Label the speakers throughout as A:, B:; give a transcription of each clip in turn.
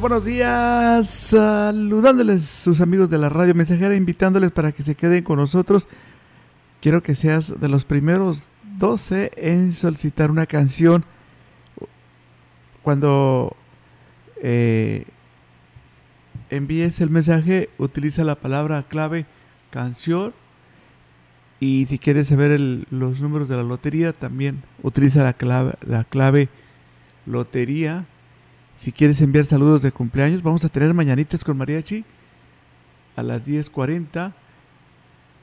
A: Buenos días. Saludándoles sus amigos de la radio mensajera, invitándoles para que se queden con nosotros. Quiero que seas de los primeros 12 en solicitar una canción. Cuando
B: eh, envíes el mensaje, utiliza la palabra clave canción. Y si quieres saber los números de la lotería, también utiliza la clave, la clave lotería. Si quieres enviar saludos de cumpleaños, vamos a tener mañanitas con mariachi a las 10.40.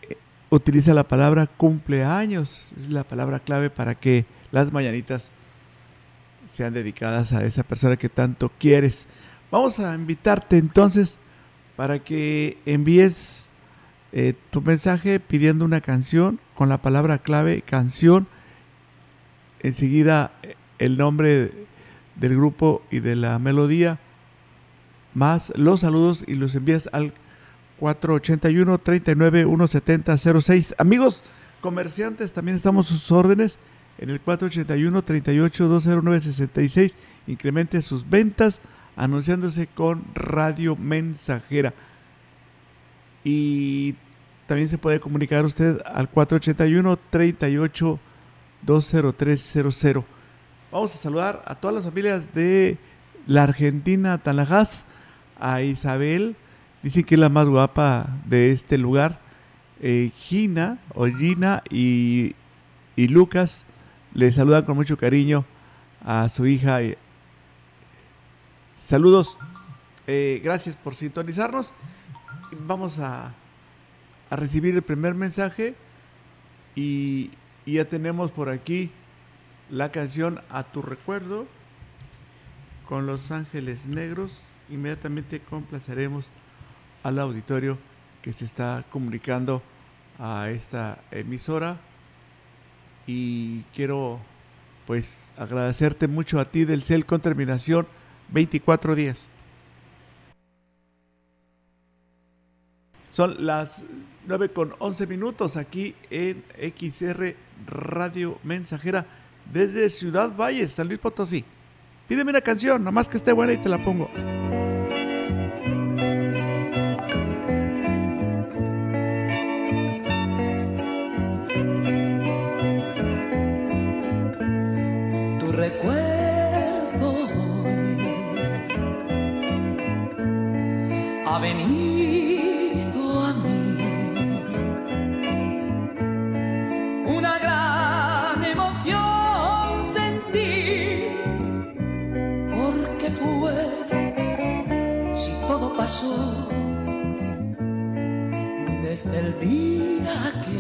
B: Eh, utiliza la palabra cumpleaños, es la palabra clave para que las mañanitas sean dedicadas a esa persona que tanto quieres. Vamos a invitarte entonces para que envíes eh, tu mensaje pidiendo una canción con la palabra clave canción. Enseguida eh, el nombre del grupo y de la melodía, más los saludos y los envías al 481 39 170 06. Amigos comerciantes, también estamos a sus órdenes en el 481 38 209 66. Incremente sus ventas anunciándose con Radio Mensajera. Y también se puede comunicar usted al 481 38 20300. Vamos a saludar a todas las familias de la Argentina, Tanajás, a Isabel, dicen que es la más guapa de este lugar, eh, Gina o Gina y, y Lucas, le saludan con mucho cariño a su hija. Saludos, eh, gracias por sintonizarnos. Vamos a, a recibir el primer mensaje y ya tenemos por aquí la canción A tu recuerdo con Los Ángeles Negros. Inmediatamente complaceremos al auditorio que se está comunicando a esta emisora y quiero pues agradecerte mucho a ti del CEL con terminación 24 días. Son las 9 con 11 minutos aquí en XR Radio Mensajera desde Ciudad Valles, San Luis Potosí. Pídeme una canción, nomás que esté buena y te la pongo.
C: El día que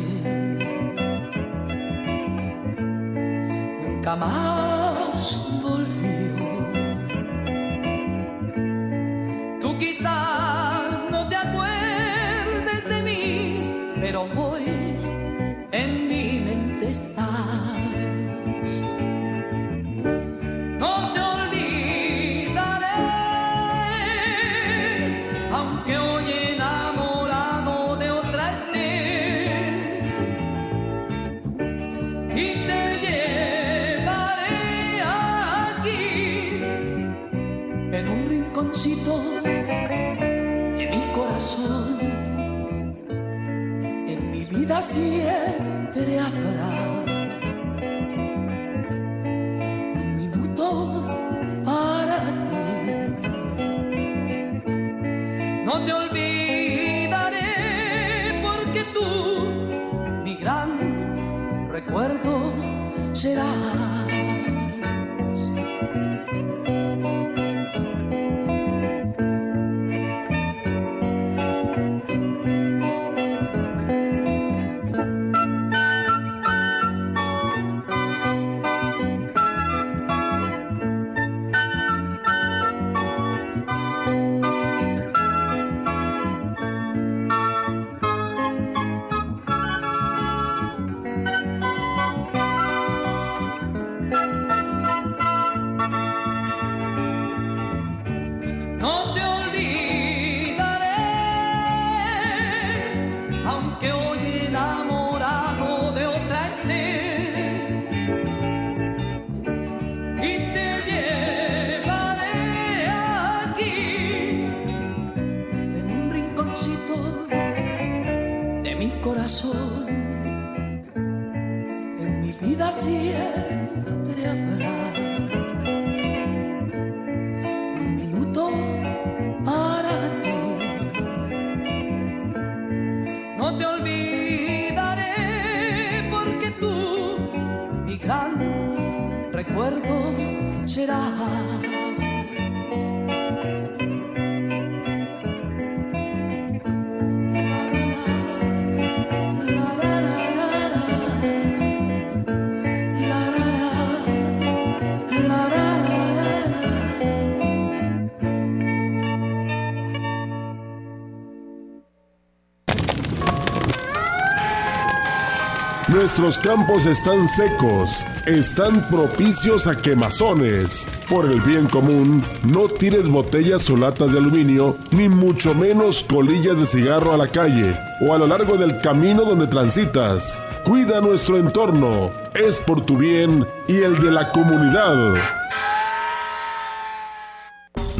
C: nunca más recuerdo serás.
D: Nuestros campos están secos, están propicios a quemazones. Por el bien común, no tires botellas o latas de aluminio, ni mucho menos colillas de cigarro a la calle o a lo largo del camino donde transitas. Cuida nuestro entorno, es por tu bien y el de la comunidad.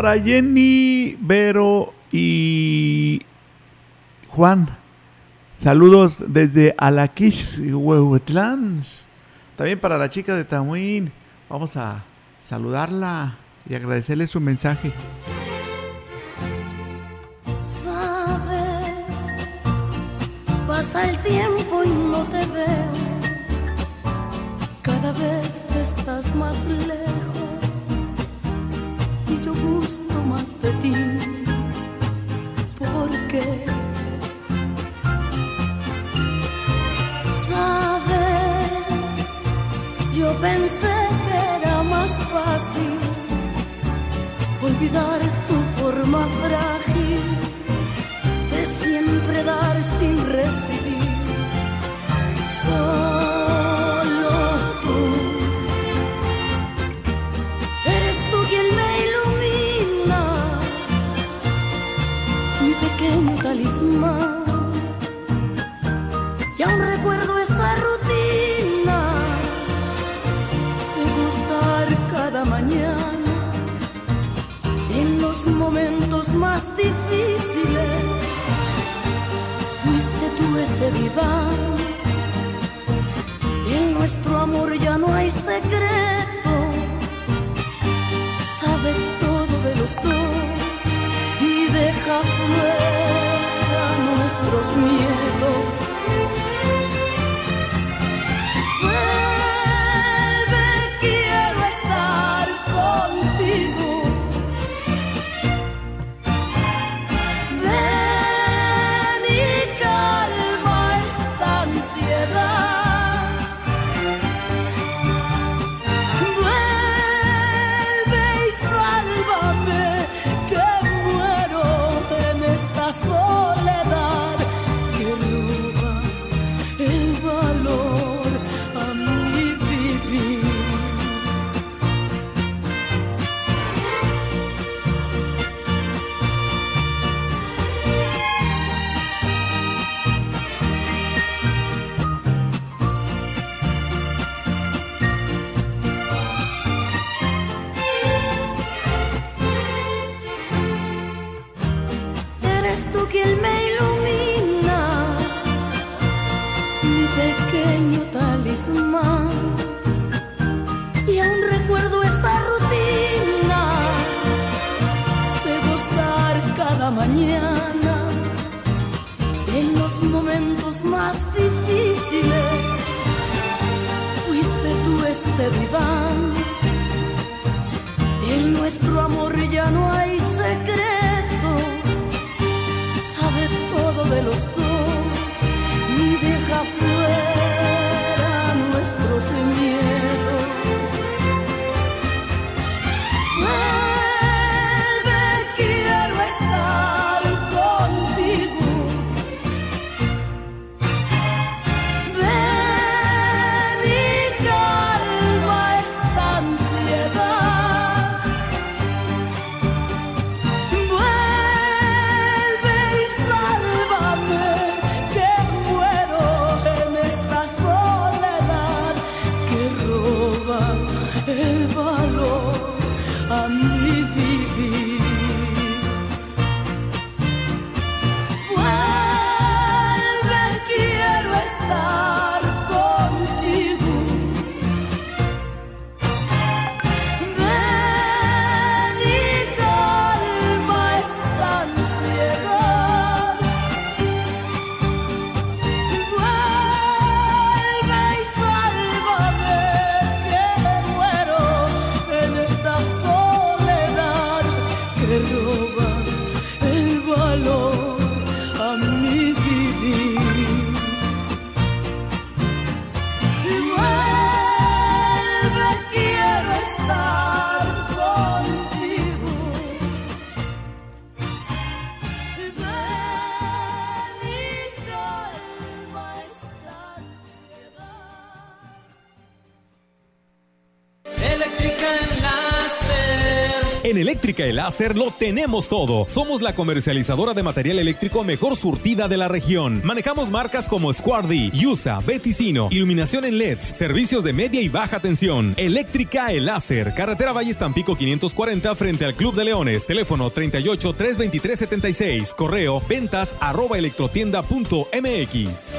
E: Para
B: Jenny, Vero y Juan. Saludos desde Alaquis, Huehuetlán. También para la chica de Tamuín. Vamos a saludarla y agradecerle su mensaje.
E: Sabes, pasa el tiempo y no te veo. Cada vez estás más lejos y yo gusto más de ti. ¿Por qué? Sabes, yo pensé que era más fácil olvidar tu forma frágil de siempre dar sin recibir. Talismán. Y aún recuerdo esa rutina de gozar cada mañana en los momentos más difíciles fuiste tú ese diván. En nuestro amor ya no hay secretos, sabe todo de los dos y deja fuera
F: Láser lo tenemos todo. Somos la comercializadora de material eléctrico mejor surtida de la región. Manejamos marcas como Squardi, USA, Beticino, iluminación en LEDs, servicios de media y baja tensión. Eléctrica El Láser, carretera Valle Tampico 540 frente al Club de Leones. Teléfono 38 323 76. Correo ventas arroba electrotienda.mx.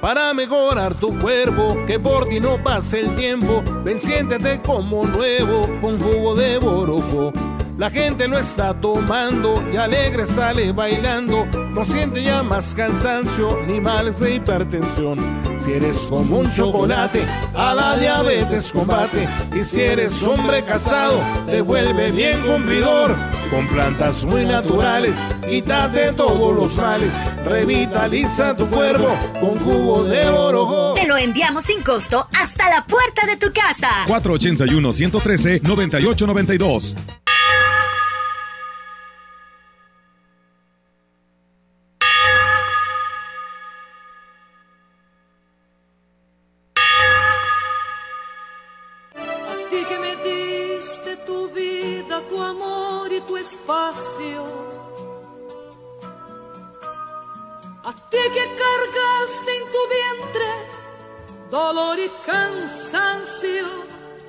G: Para mejorar tu cuerpo, que por ti no pase el tiempo, ven siéntete como nuevo con jugo de borojo. La gente lo está tomando y alegre sale bailando. No siente ya más cansancio ni males de hipertensión. Si eres como un chocolate, a la diabetes combate. Y si eres hombre casado, te vuelve bien cumplidor con plantas muy naturales, quítate todos los males, revitaliza tu cuerpo con jugo de borojo.
H: Te lo enviamos sin costo hasta la puerta de tu casa.
I: 481 113 9892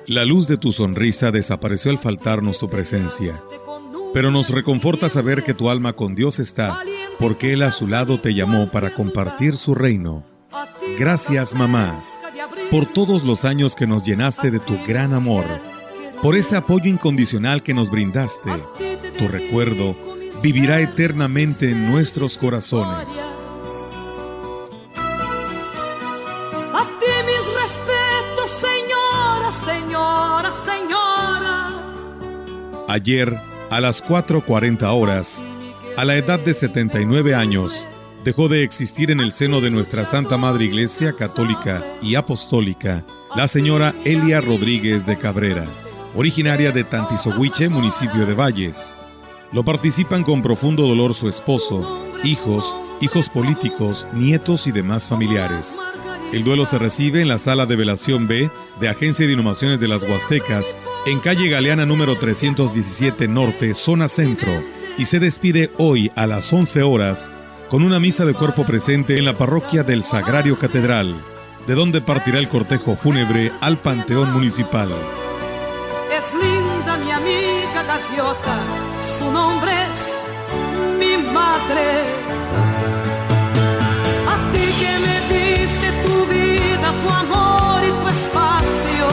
J: La luz de tu sonrisa desapareció al faltarnos tu presencia, pero nos reconforta saber que tu alma con Dios está, porque Él a su lado te llamó para compartir su reino. Gracias, mamá, por todos los años que nos llenaste de tu gran amor, por ese apoyo incondicional que nos brindaste. Tu recuerdo vivirá eternamente en nuestros corazones. Ayer, a las 4.40 horas, a la edad de 79 años, dejó de existir en el seno de nuestra Santa Madre Iglesia Católica y Apostólica la señora Elia Rodríguez de Cabrera, originaria de Tantizohuiche, municipio de Valles. Lo participan con profundo dolor su esposo, hijos, hijos políticos, nietos y demás familiares. El duelo se recibe en la sala de velación B de Agencia de Inhumaciones de las Huastecas, en calle Galeana número 317 Norte, zona centro, y se despide hoy a las 11 horas con una misa de cuerpo presente en la parroquia del Sagrario Catedral, de donde partirá el cortejo fúnebre al Panteón Municipal.
I: Es linda mi amiga gaviota, su nombre es mi madre. A ti que me diste tu vida, tu amor y tu espacio.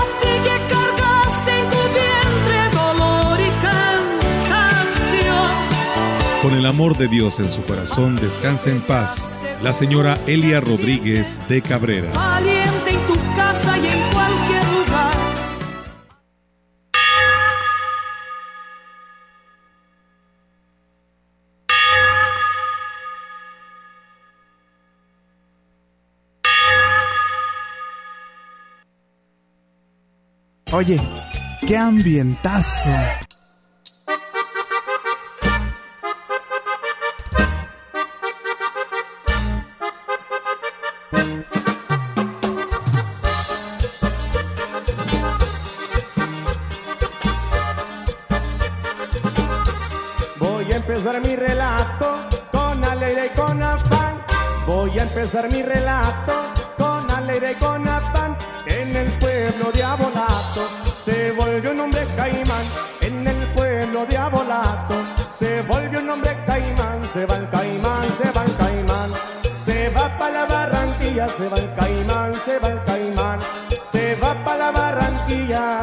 I: A ti que cargaste en tu vientre dolor y cansancio.
J: Con el amor de Dios en su corazón, descansa en paz la señora Elia Rodríguez de Cabrera.
B: Oye, qué ambientazo.
K: Voy a empezar mi relato con alegre y con afán. Voy a empezar mi relato con alegre y con afán. En el pueblo de volvió un hombre caimán. Se va el caimán, se va el caimán. Se va para la Barranquilla, se va el caimán, se va el caimán. Se va para la Barranquilla.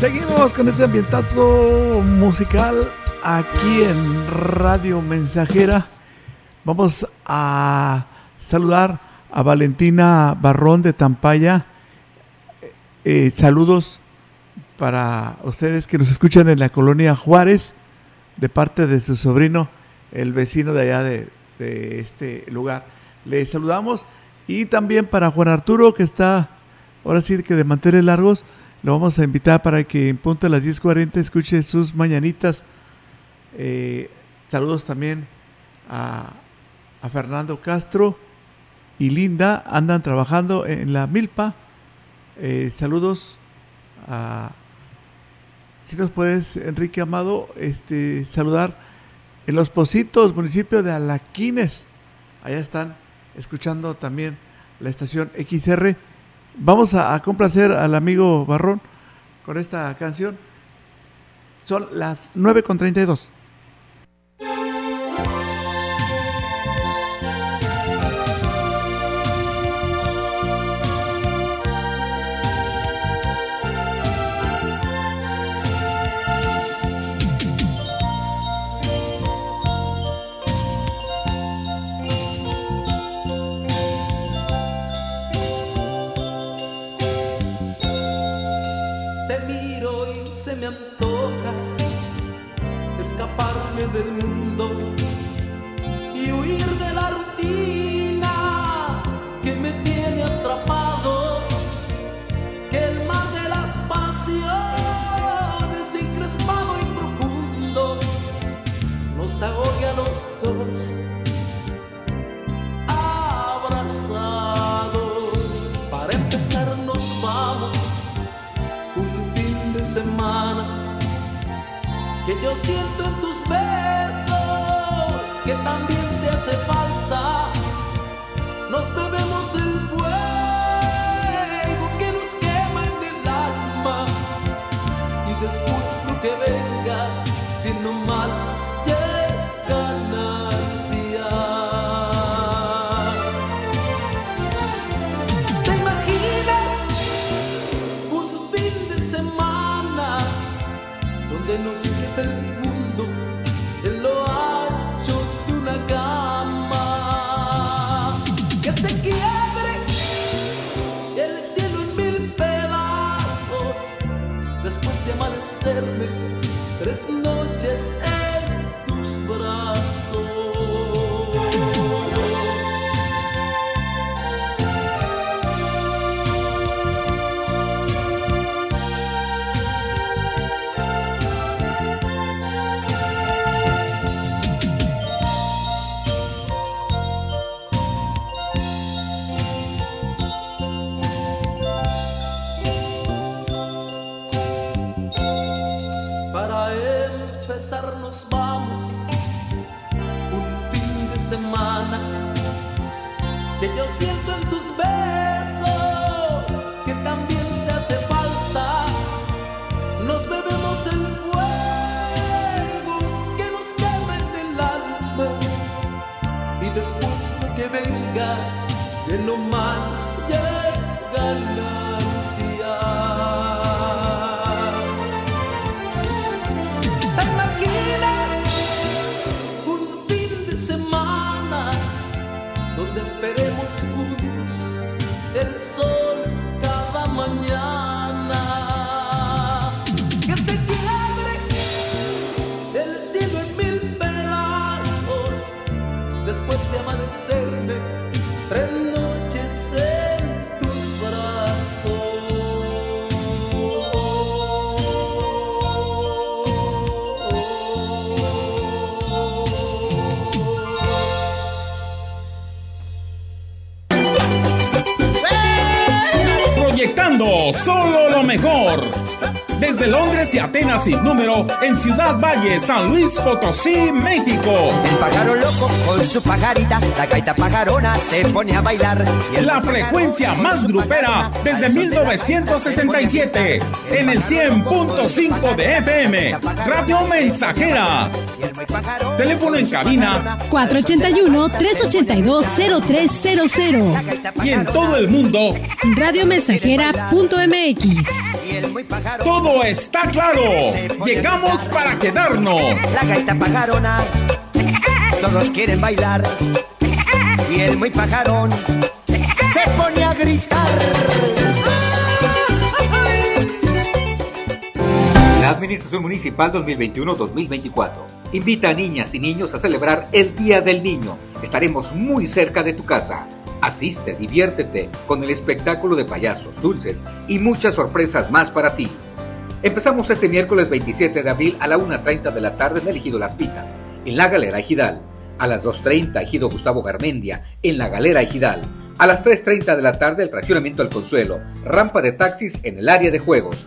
B: Seguimos con este ambientazo musical aquí en Radio Mensajera. Vamos a saludar a Valentina Barrón de Tampaya. Eh, saludos para ustedes que nos escuchan en la colonia Juárez, de parte de su sobrino, el vecino de allá de, este lugar. Le saludamos y también para Juan Arturo, que está ahora sí que de mantener largos. Lo vamos a invitar para que en punto a las 10.40 escuche sus mañanitas. Eh, saludos también a, a Fernando Castro y Linda. Andan trabajando en la Milpa. Eh, saludos a... Si nos puedes, Enrique Amado, este, saludar en Los Positos, municipio de Alaquines. Allá están escuchando también la estación XR. Vamos a, complacer al amigo Barrón con esta canción. Son las 9.32.
E: del mundo y huir de la rutina que me tiene atrapado. Que el mar de las pasiones encrespado y profundo nos ahogue a los dos. Abrazados, para empezar nos vamos un fin de semana que yo siento en besos que también de
L: lo mejor. Desde Londres y Atenas sin número, en Ciudad Valle, San Luis Potosí, México.
M: El pájaro loco con su pajarita, la gaita pajarona se pone a bailar.
L: La frecuencia más grupera desde 1967, en el 100.5 de FM, Radio Mensajera. Teléfono en cabina
N: 481-382-0300.
L: Y en todo el mundo,
N: radiomensajera.mx.
L: Todo está claro. Llegamos para quedarnos.
M: La gaita pajarona, todos quieren bailar. Y el muy pajarón se pone a gritar.
O: La Administración Municipal 2021-2024 invita a niñas y niños a celebrar el Día del Niño. Estaremos muy cerca de tu casa. Asiste, diviértete con el espectáculo de payasos, dulces y muchas sorpresas más para ti. Empezamos este miércoles 27 de abril a la 1.30 de la tarde en el Ejido Las Pitas, en la Galera Ejidal. A las 2.30 Ejido Gustavo Garmendia, en la Galera Ejidal. A las 3.30 de la tarde el fraccionamiento El Consuelo, rampa de taxis en el área de juegos.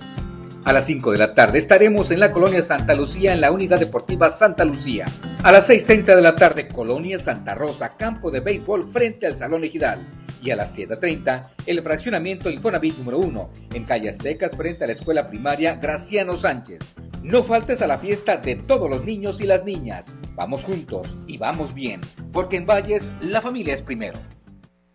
O: A las 5 de la tarde estaremos en la colonia Santa Lucía en la unidad deportiva Santa Lucía. A las 6.30 de la tarde colonia Santa Rosa, campo de béisbol frente al Salón Ejidal. Y a las 7.30 el fraccionamiento Infonavit número 1 en calle Aztecas frente a la escuela primaria Graciano Sánchez. No faltes a la fiesta de todos los niños y las niñas. Vamos juntos y vamos bien, porque en Valles la familia es primero.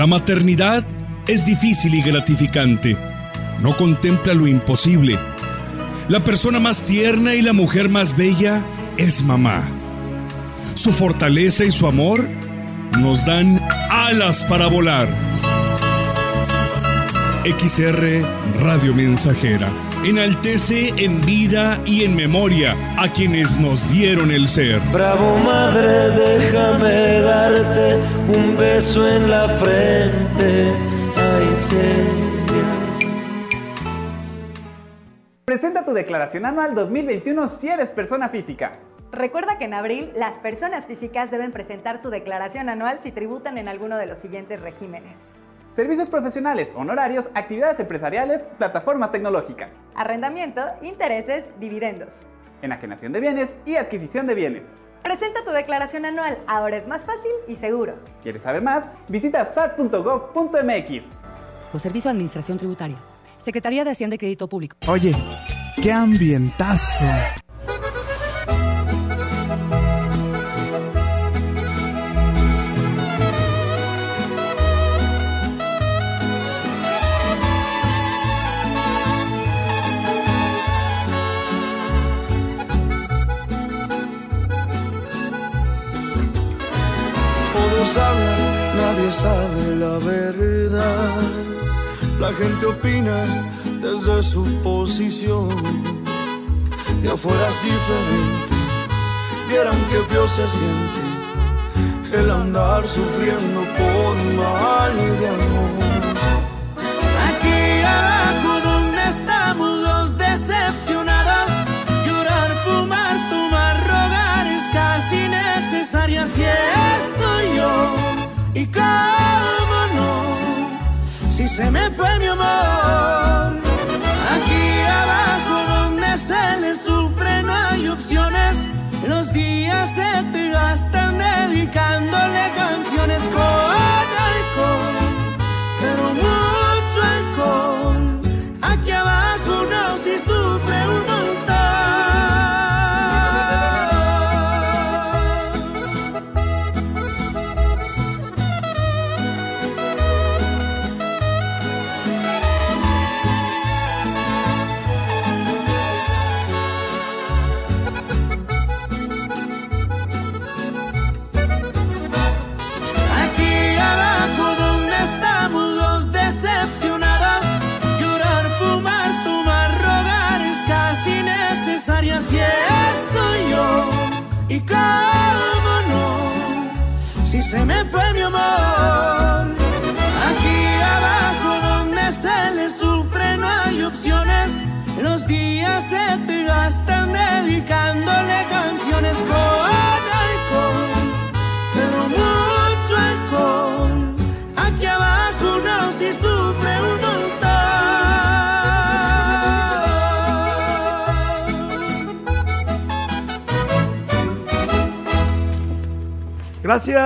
P: La maternidad es difícil y gratificante. No contempla lo imposible. La persona más tierna y la mujer más bella es mamá. Su fortaleza y su amor nos dan alas para volar. XR Radio Mensajera enaltece en vida y en memoria a quienes nos dieron el ser.
Q: Bravo madre, déjame darte un beso en la frente. Ay.
R: Presenta tu declaración anual 2021 si eres persona física.
S: Recuerda que en abril las personas físicas deben presentar su declaración anual si tributan en alguno de los siguientes regímenes.
R: Servicios profesionales, honorarios, actividades empresariales, plataformas tecnológicas.
S: Arrendamiento, intereses, dividendos.
R: Enajenación de bienes y adquisición de bienes.
S: Presenta tu declaración anual, ahora es más fácil y seguro.
R: ¿Quieres saber más? Visita sat.gov.mx.
T: O Servicio de Administración Tributaria. Secretaría de Hacienda y Crédito Público.
B: Oye, qué ambientazo.
Q: Sabe la verdad. La gente opina desde su posición. De afuera es diferente, vieran que feo se siente el andar sufriendo por mal de amor.
U: Se me fue mi amor.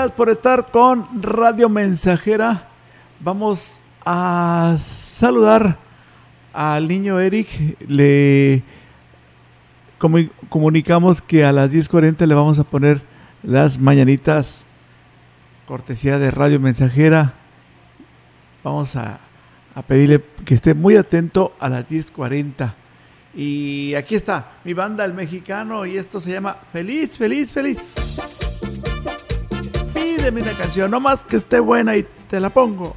B: Gracias por estar con Radio Mensajera. Vamos a saludar al niño Eric. Le comu- comunicamos que a las 10.40 le vamos a poner las mañanitas cortesía de Radio Mensajera. Vamos a pedirle que esté muy atento a las 10.40. Y aquí está mi banda El Mexicano y esto se llama Feliz, Feliz, Feliz. Pídeme una canción, no más que esté buena y te la pongo.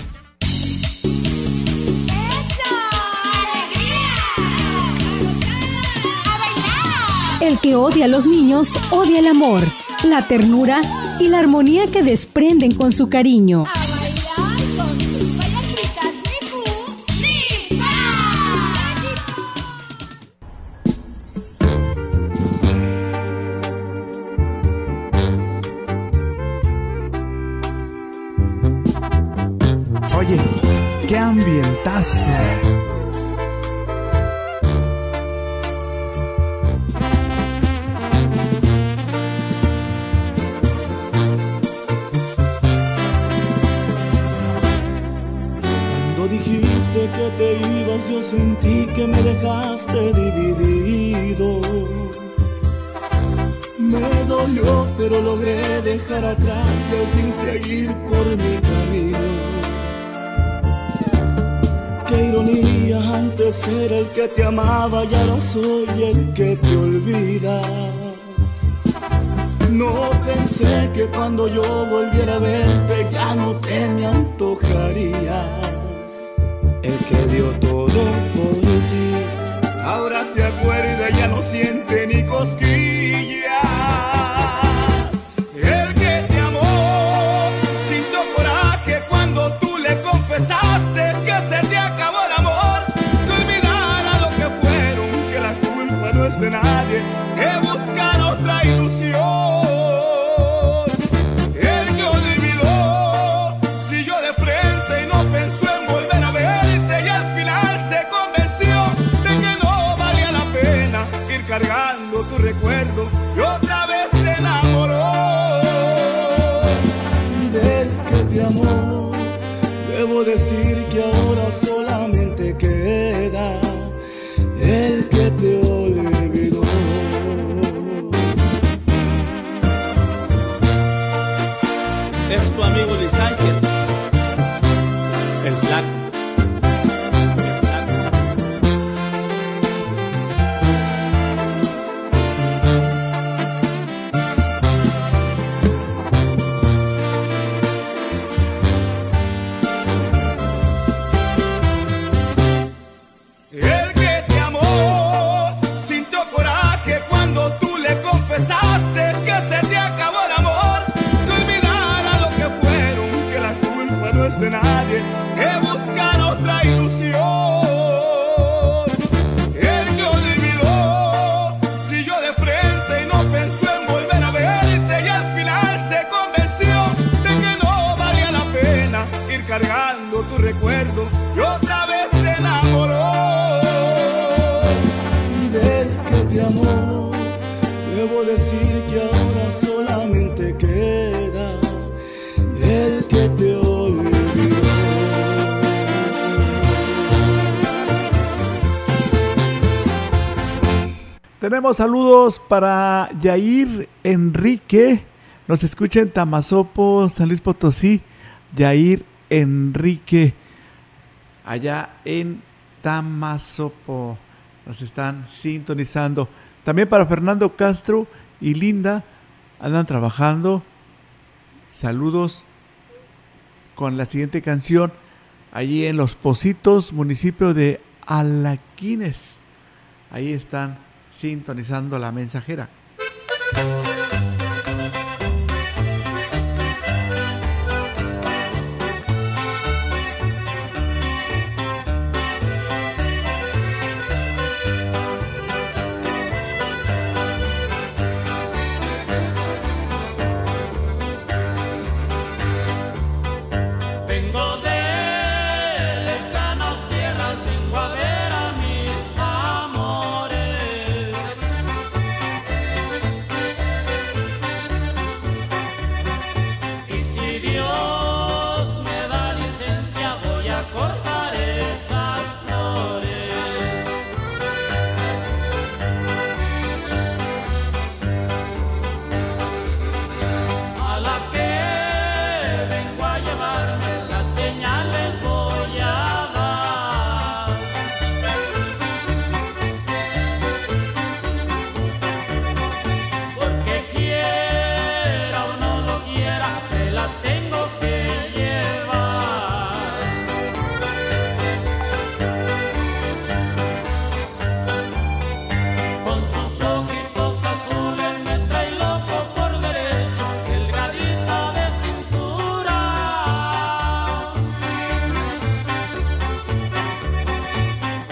N: El que odia a los niños odia el amor, la ternura y la armonía que desprenden con su cariño.
E: Oye, qué ambientazo.
V: Que me dejaste dividido. Me dolió, pero logré dejar atrás y al fin seguir por mi camino. Qué ironía, antes era el que te amaba y ahora soy el que te olvida. No pensé que cuando yo volviera a verte ya no te
B: Tenemos saludos para Yair Enrique. Nos escucha en Tamazopo, San Luis Potosí. Yair Enrique. Allá en Tamazopo. Nos están sintonizando. También para Fernando Castro y Linda. Andan trabajando. Saludos con la siguiente canción. Allí en Los Positos, municipio de Alaquines. Ahí están sintonizando la mensajera.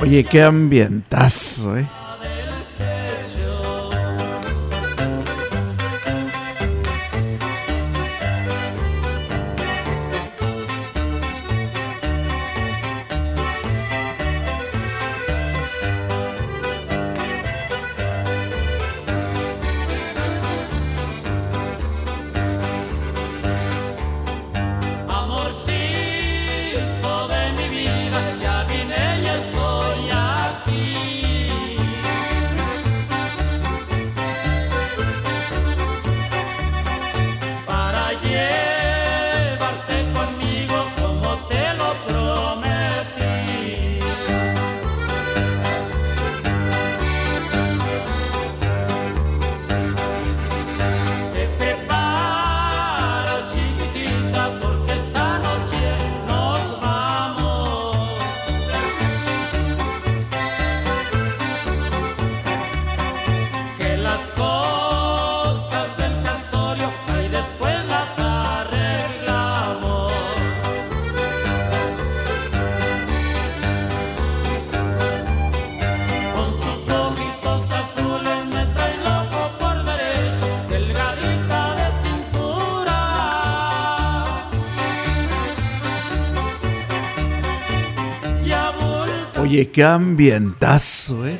W: Oye, qué ambientazo, ¿eh? Oye, qué ambientazo, ¿eh?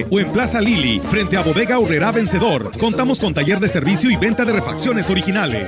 J: o en Plaza Lili, frente a Bodega Urrera Vencedor. Contamos con taller de servicio y venta de refacciones originales.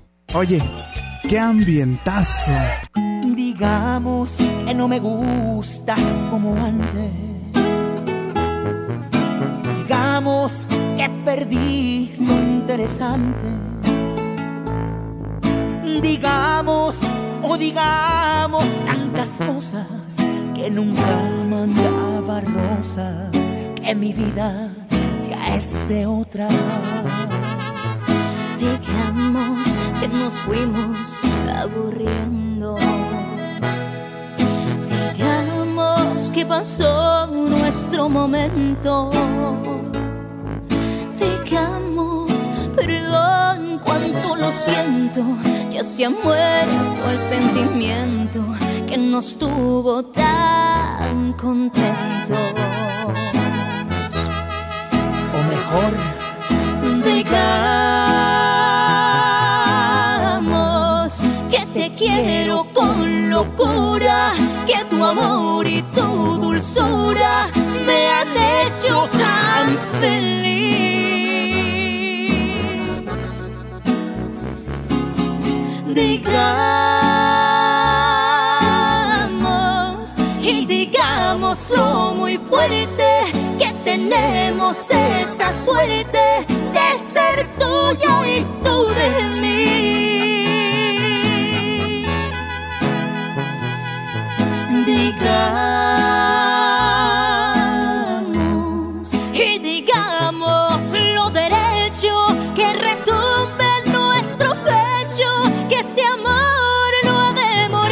B: Oye, qué ambientazo.
X: Digamos que no me gustas como antes. Digamos que perdí lo interesante. Digamos o digamos tantas cosas que nunca mandaba rosas. Que mi vida ya es de otras.
Y: Digamos que nos fuimos aburriendo. Digamos que pasó nuestro momento. Digamos, perdón, cuánto lo siento. Ya se ha muerto el sentimiento que nos tuvo tan contentos.
X: O mejor,
Y: Digamos te quiero con locura, que tu amor y tu dulzura me han hecho tan feliz. Digamos y digámoslo muy fuerte que tenemos esa suerte de ser tuyo y tú de mí. Y digamos lo derecho que retumbe en nuestro pecho que este amor no ha de morir.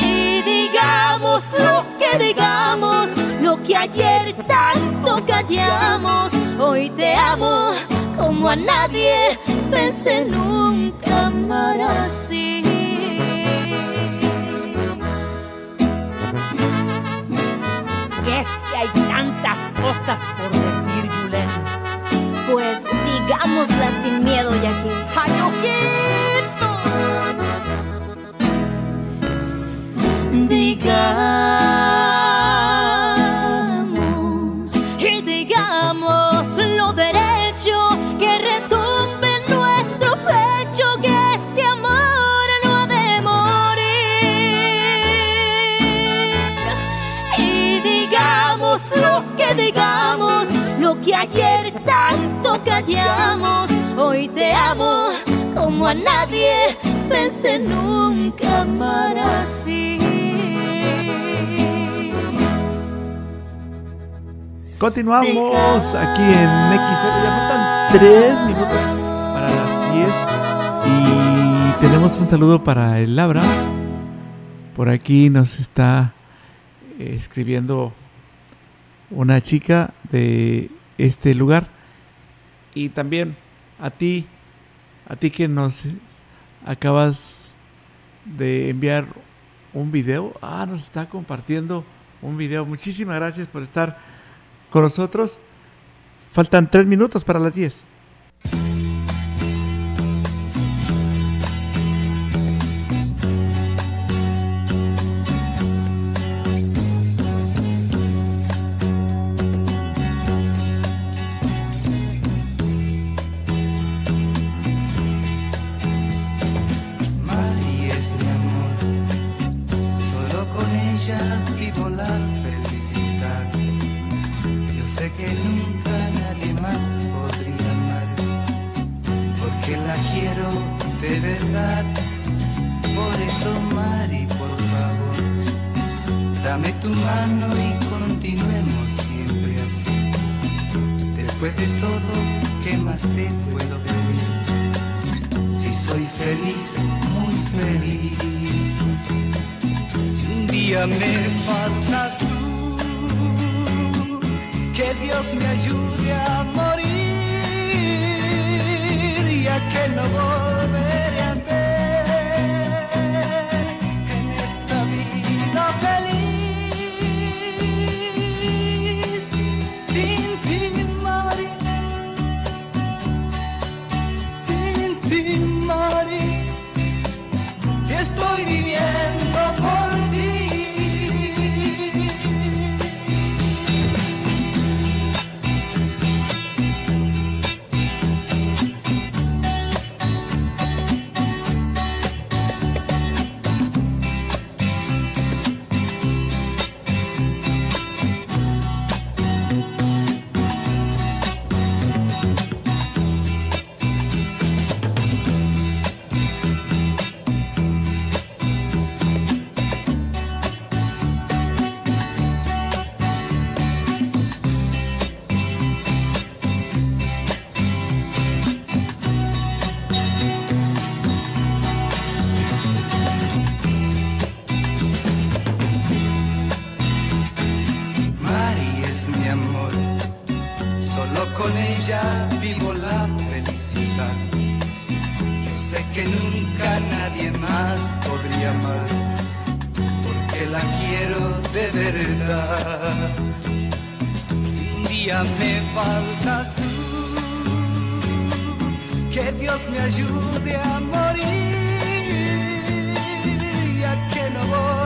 Y: Y digamos lo que digamos, lo que ayer tanto callamos, hoy te amo como a nadie pensé nunca amar así.
X: Es que hay tantas cosas por decir, Julen.
Y: Pues digámoslas sin miedo, ya que.
X: ¡Hayojito!
Y: Digamos. Que ayer tanto callamos, hoy te amo como a nadie pensé nunca amar así.
B: Continuamos aquí en XR. Ya faltan 3 minutos para las 10. Y tenemos un saludo para el Labra. Por aquí nos está eh, escribiendo una chica de este lugar. Y también a ti, a ti que nos acabas de enviar un video. Ah, nos está compartiendo un video. Muchísimas gracias por estar con nosotros. Faltan tres minutos para las 10.
C: Sé que nunca nadie más podría amar, porque la quiero de verdad. Por eso, Mari, por favor, dame tu mano y continuemos siempre así. Después de todo, ¿qué más te puedo pedir? Si soy feliz, muy feliz. Si un día me faltas tú, que Dios me ayude a morir, ya que no volveré a ser ella vivo la felicidad. Yo sé que nunca nadie más podría amar, porque la quiero de verdad. Si un día me faltas tú, que Dios me ayude a morir, ya que no volveré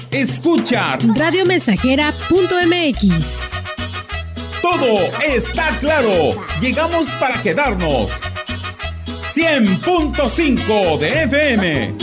L: escucha.
N: Radiomensajera.mx.
L: Todo está claro. Llegamos para quedarnos. 100.5 de FM.